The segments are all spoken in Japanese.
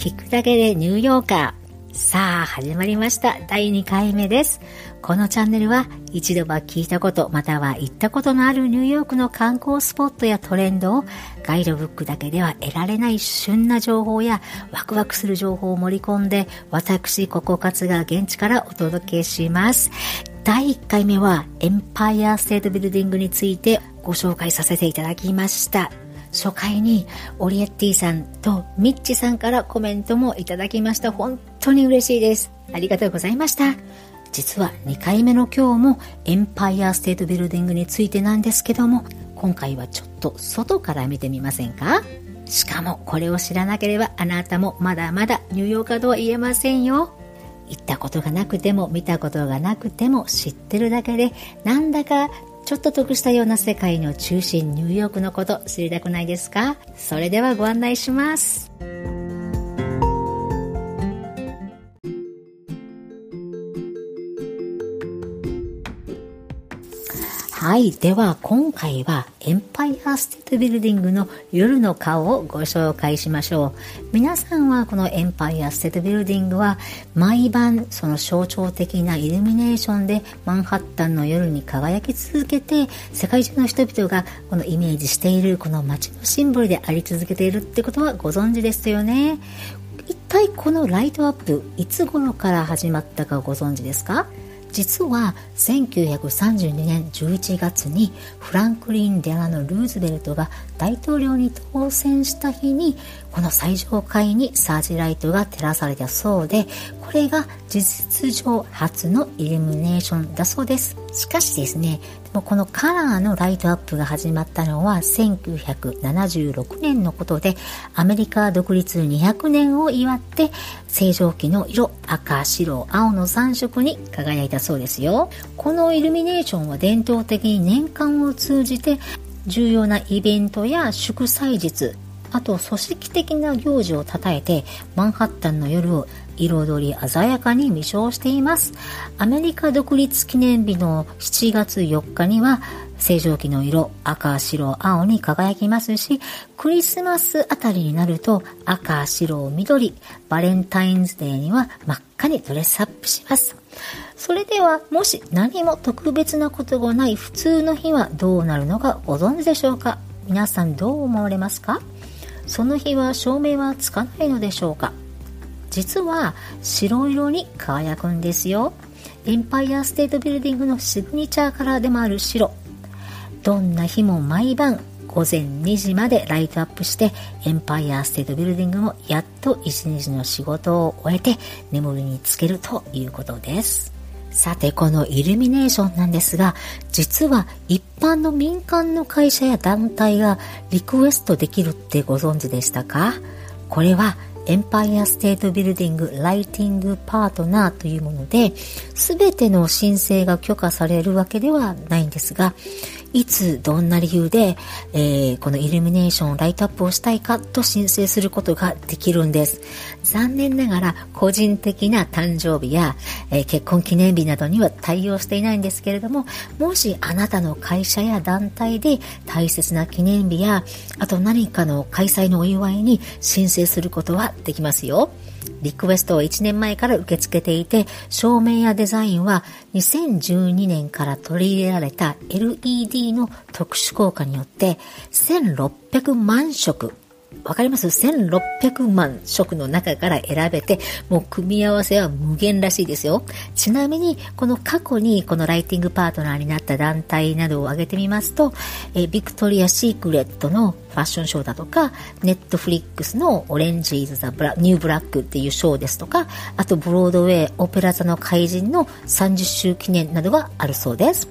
聞くだけでニューヨーカー。さあ、始まりました。第2回目です。このチャンネルは一度は聞いたこと、または行ったことのあるニューヨークの観光スポットやトレンドをガイドブックだけでは得られない旬な情報やワクワクする情報を盛り込んで、私、ココカツが現地からお届けします。第1回目はエンパイアステートビルディングについてご紹介させていただきました。初回にオリエッティさんとミッチさんからコメントもいただきました。本当に嬉しいです。ありがとうございました。実は2回目の今日もエンパイアステートビルディングについてなんですけども、今回はちょっと外から見てみませんか？しかもこれを知らなければあなたもまだまだニューヨーカーとは言えませんよ。行ったことがなくても見たことがなくても知ってるだけでなんだかちょっと得したような世界の中心ニューヨークのこと知りたくないですか？それではご案内します。はい。では、今回はエンパイアステートビルディングの夜の顔をご紹介しましょう。皆さんはこのエンパイアステートビルディングは毎晩その象徴的なイルミネーションでマンハッタンの夜に輝き続けて世界中の人々がこのイメージしているこの街のシンボルであり続けているってことはご存知ですよね。一体このライトアップいつ頃から始まったかご存知ですか？実は1932年11月にフランクリン・デラノ・ルーズベルトが大統領に当選した日にこの最上階にサージライトが照らされたそうでこれが事実上初のイルミネーションだそうです。しかしですねこのカラーのライトアップが始まったのは1976年のことでアメリカ独立200年を祝って正常期の色赤白青の3色に輝いたそうですよ。このイルミネーションは伝統的に年間を通じて重要なイベントや祝祭日あと組織的な行事をたたえてマンハッタンの夜を彩り鮮やかに見称しています。アメリカ独立記念日の7月4日には正常期の色赤白青に輝きますしクリスマスあたりになると赤白緑バレンタインズデーには真っ赤にドレスアップします。それではもし何も特別なことがない普通の日はどうなるのかご存知でしょうか？皆さんどう思われますか？その日は照明はつかないのでしょうか？実は白色に輝くんですよ。エンパイアステートビルディングのシグニチャーカラーでもある白。どんな日も毎晩午前2時までライトアップしてエンパイアステートビルディングもやっと一日の仕事を終えて眠りにつけるということです。さてこのイルミネーションなんですが実は一般の民間の会社や団体がリクエストできるってご存知でしたか？これはエンパイアステートビルディングライティングパートナーというものですべての申請が許可されるわけではないんですがいつどんな理由で、えー、このイルミネーションをライトアップをしたいかと申請することができるんです。残念ながら個人的な誕生日や、えー、結婚記念日などには対応していないんですけれどももしあなたの会社や団体で大切な記念日やあと何かの開催のお祝いに申請することはできますよ。リクエストを1年前から受け付けていて、照明やデザインは2012年から取り入れられた LED の特殊効果によって1600万色わかります ?1600 万色の中から選べて、もう組み合わせは無限らしいですよ。ちなみに、この過去にこのライティングパートナーになった団体などを挙げてみますと、えビクトリア・シークレットのファッションショーだとか、ネットフリックスのオレンジ・イズ・ザ・ブランニューブラックっていうショーですとか、あとブロードウェイ・オペラ座の怪人の30周年記念などがあるそうです。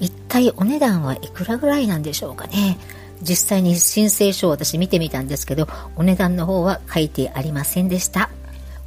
一体お値段はいくらぐらいなんでしょうかね？実際に申請書を私見てみたんですけどお値段の方は書いてありませんでした。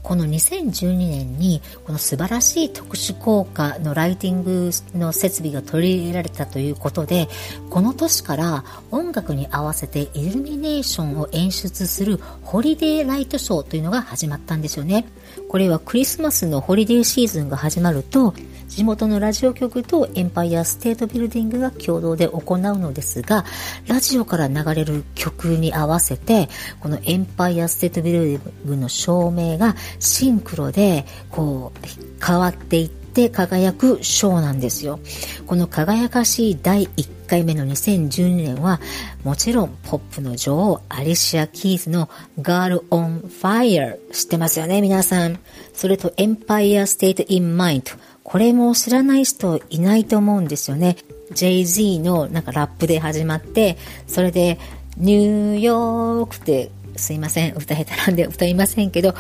この2012年にこの素晴らしい特殊効果のライティングの設備が取り入れられたということでこの年から音楽に合わせてイルミネーションを演出するホリデーライトショーというのが始まったんですよね。これはクリスマスのホリデーシーズンが始まると地元のラジオ局とエンパイアステートビルディングが共同で行うのですが、ラジオから流れる曲に合わせて、このエンパイアステートビルディングの照明がシンクロで、こう、変わっていって、って輝くショーなんですよ。この輝かしい第1回目の2012年は、もちろんポップの女王アリシア・キーズの Girl on Fire 知ってますよね、皆さん。それと Empire State in Mind。これも知らない人いないと思うんですよね。Jay-Z のなんかラップで始まって、それでニューヨークってすいません、歌下手なんで歌いませんけど、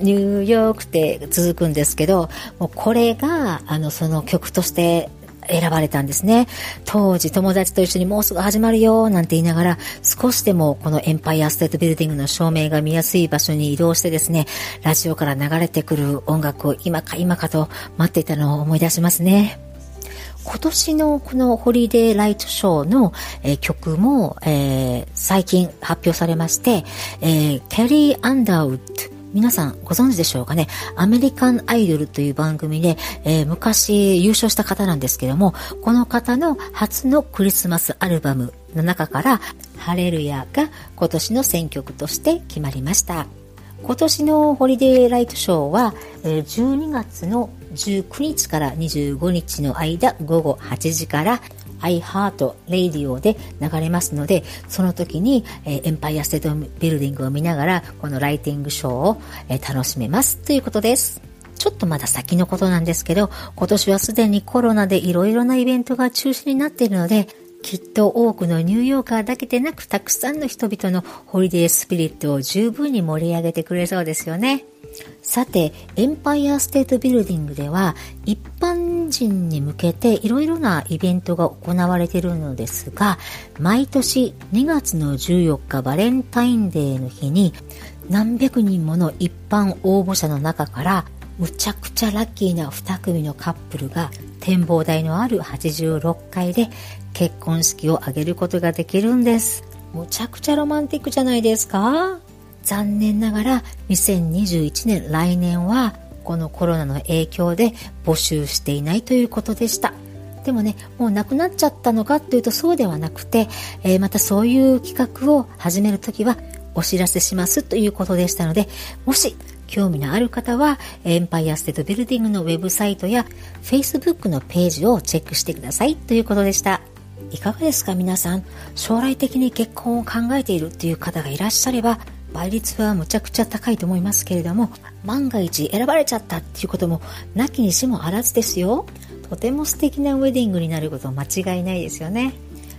ニューヨークって続くんですけど、もうこれが、あの、その曲として選ばれたんですね。当時友達と一緒にもうすぐ始まるよなんて言いながら少しでもこのエンパイアステートビルディングの照明が見やすい場所に移動してですね、ラジオから流れてくる音楽を今か今かと待っていたのを思い出しますね。今年のこのホリデーライトショーの、えー、曲も、えー、最近発表されまして、えー、ケリー・アンダーウッド皆さんご存知でしょうかね？アメリカンアイドルという番組で、えー、昔優勝した方なんですけども、この方の初のクリスマスアルバムの中から、ハレルヤが今年の選曲として決まりました。今年のホリデーライトショーは、え、12月の19日から25日の間午後8時から iHeart Radio で流れますので、その時に、え、エンパイアステートビルディングを見ながら、このライティングショーを、え、楽しめますということです。ちょっとまだ先のことなんですけど、今年はすでにコロナでいろいろなイベントが中止になっているので、きっと多くのニューヨーカーだけでなくたくさんの人々のホリデースピリットを十分に盛り上げてくれそうですよね。さて、エンパイアステートビルディングでは一般人に向けていろいろなイベントが行われているのですが、毎年2月の14日バレンタインデーの日に何百人もの一般応募者の中からむちゃくちゃラッキーな2組のカップルが展望台のある86階で結婚式を挙げることができるんです。むちゃくちゃロマンティックじゃないですか？残念ながら2021年来年はこのコロナの影響で募集していないということでした。でもね、もうなくなっちゃったのかというとそうではなくて、えー、またそういう企画を始めるときはお知らせしますということでしたので、もし興味のある方は、エンパイアステートビルディングのウェブサイトや Facebook のページをチェックしてください。ということでした。いかがですか皆さん？将来的に結婚を考えているっていう方がいらっしゃれば倍率はむちゃくちゃ高いと思いますけれども万が一選ばれちゃったっていうこともなきにしもあらずですよ。とても素敵なウェディングになること間違いないですよね。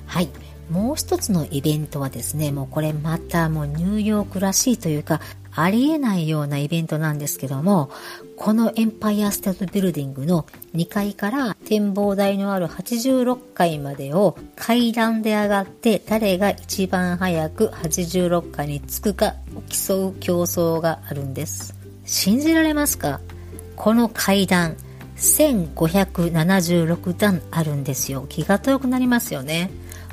はい。もう一つのイベントはですねもうこれまたもうニューヨークらしいというかありえないようなイベントなんですけどもこのエンパイアステートビルディングの2階から展望台のある86階までを階段で上がって誰が一番早く86階に着くかを競う競争があるんです。信じられますか？この階段1576段あるんですよ。気が遠くなりますよね。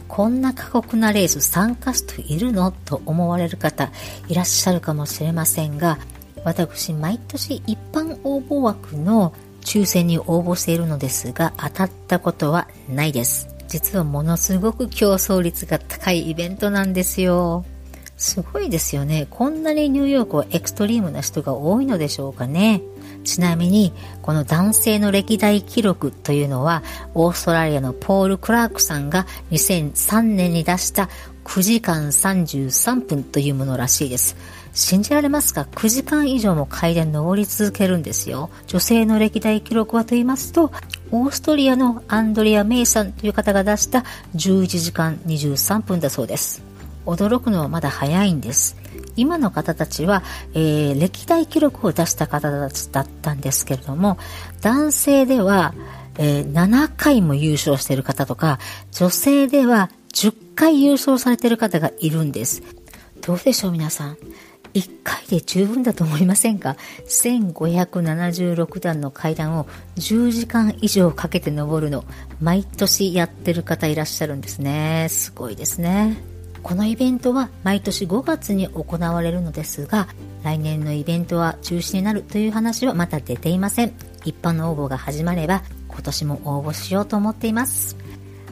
こんな過酷なレース参加しているのと思われる方いらっしゃるかもしれませんが私毎年一般応募枠の抽選に応募しているのですが当たったことはないです。実はものすごく競争率が高いイベントなんですよ。すごいですよねこんなにニューヨークはエクストリームな人が多いのでしょうかねちなみにこの男性の歴代記録というのはオーストラリアのポール・クラークさんが2003年に出した9時間33分というものらしいです信じられますか ?9 時間以上も階段登り続けるんですよ。女性の歴代記録はと言いますと、オーストリアのアンドリア・メイさんという方が出した11時間23分だそうです。驚くのはまだ早いんです。今の方たちは、えー、歴代記録を出した方たちだったんですけれども、男性では、えー、7回も優勝している方とか、女性では10回優勝されている方がいるんです。どうでしょう皆さん。1回で十分だと思いませんか？1576段の階段を10時間以上かけて登るの毎年やってる方いらっしゃるんですねすごいですねこのイベントは毎年5月に行われるのですが来年のイベントは中止になるという話はまだ出ていません一般の応募が始まれば今年も応募しようと思っています。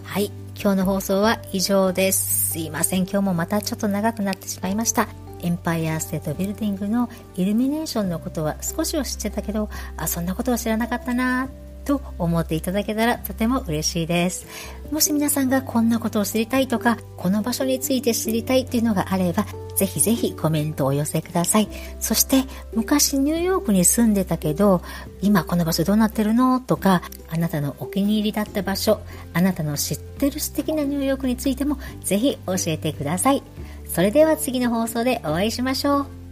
はい、今日の放送は以上です。すいません、今日もまたちょっと長くなってしまいました。エンパイアステートビルディングのイルミネーションのことは少しは知ってたけど、あ、そんなことは知らなかったなと思っていただけたらとても嬉しいです。もし皆さんがこんなことを知りたいとか、この場所について知りたいっていうのがあれば、ぜひぜひコメントをお寄せください。そして、昔ニューヨークに住んでたけど、今この場所どうなってるのとか、あなたのお気に入りだった場所、あなたの知ってる素敵なニューヨークについても、ぜひ教えてください。それでは次の放送でお会いしましょう。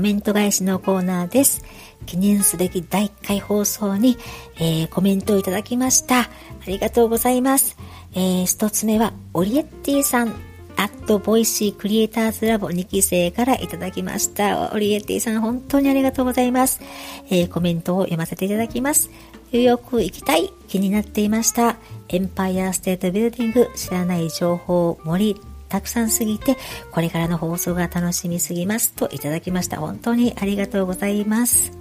コメント返しのコーナーです。記念すべき第1回放送に、えー、コメントをいただきました。ありがとうございます。えー、一つ目は、オリエッティさん。アットボイシークリエイターズラボ2期生からいただきました。オリエッティさん、本当にありがとうございます。えー、コメントを読ませていただきます。ニューヨーク行きたい気になっていました。エンパイアステートビルディング知らない情報盛りたくさんすぎて、これからの放送が楽しみすぎますといただきました。本当にありがとうございます。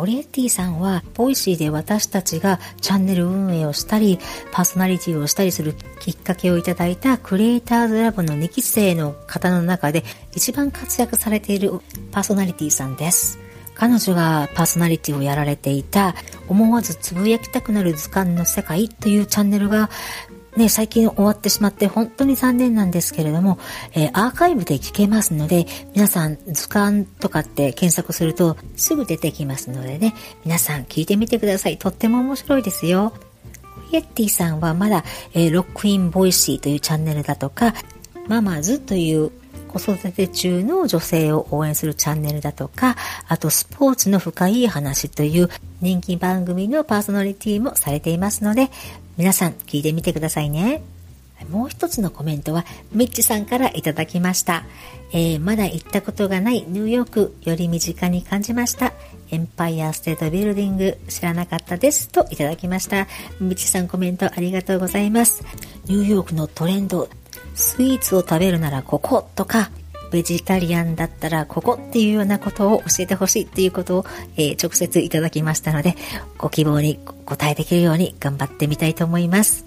オリエッティさんは、ボイシーで私たちがチャンネル運営をしたり、パーソナリティをしたりするきっかけをいただいたクリエイターズラボの2期生の方の中で一番活躍されているパーソナリティさんです。彼女がパーソナリティをやられていた思わずつぶやきたくなる図鑑の世界というチャンネルがね、最近終わってしまって本当に残念なんですけれども、えー、アーカイブで聞けますので、皆さん図鑑とかって検索するとすぐ出てきますのでね、皆さん聞いてみてください。とっても面白いですよ。イエッティさんはまだ、えー、ロックインボイシーというチャンネルだとか、ママズという子育て中の女性を応援するチャンネルだとか、あとスポーツの深い話という人気番組のパーソナリティもされていますので、皆さん聞いてみてくださいね。もう一つのコメントは、ミッチさんからいただきました。えー、まだ行ったことがないニューヨークより身近に感じました。エンパイアステートビルディング知らなかったですといただきました。ミッチさんコメントありがとうございます。ニューヨークのトレンド、スイーツを食べるならこことか、ベジタリアンだったらここっていうようなことを教えてほしいっていうことを、えー、直接いただきましたので、ご希望にお答えできるように頑張ってみたいと思います。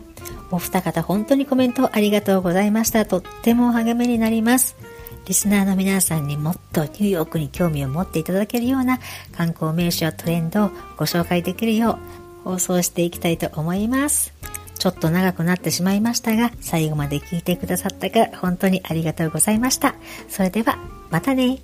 お二方本当にコメントありがとうございました。とっても励みになります。リスナーの皆さんにもっとニューヨークに興味を持っていただけるような観光名所やトレンドをご紹介できるよう放送していきたいと思います。ちょっと長くなってしまいましたが、最後まで聞いてくださったか本当にありがとうございました。それでは、またね。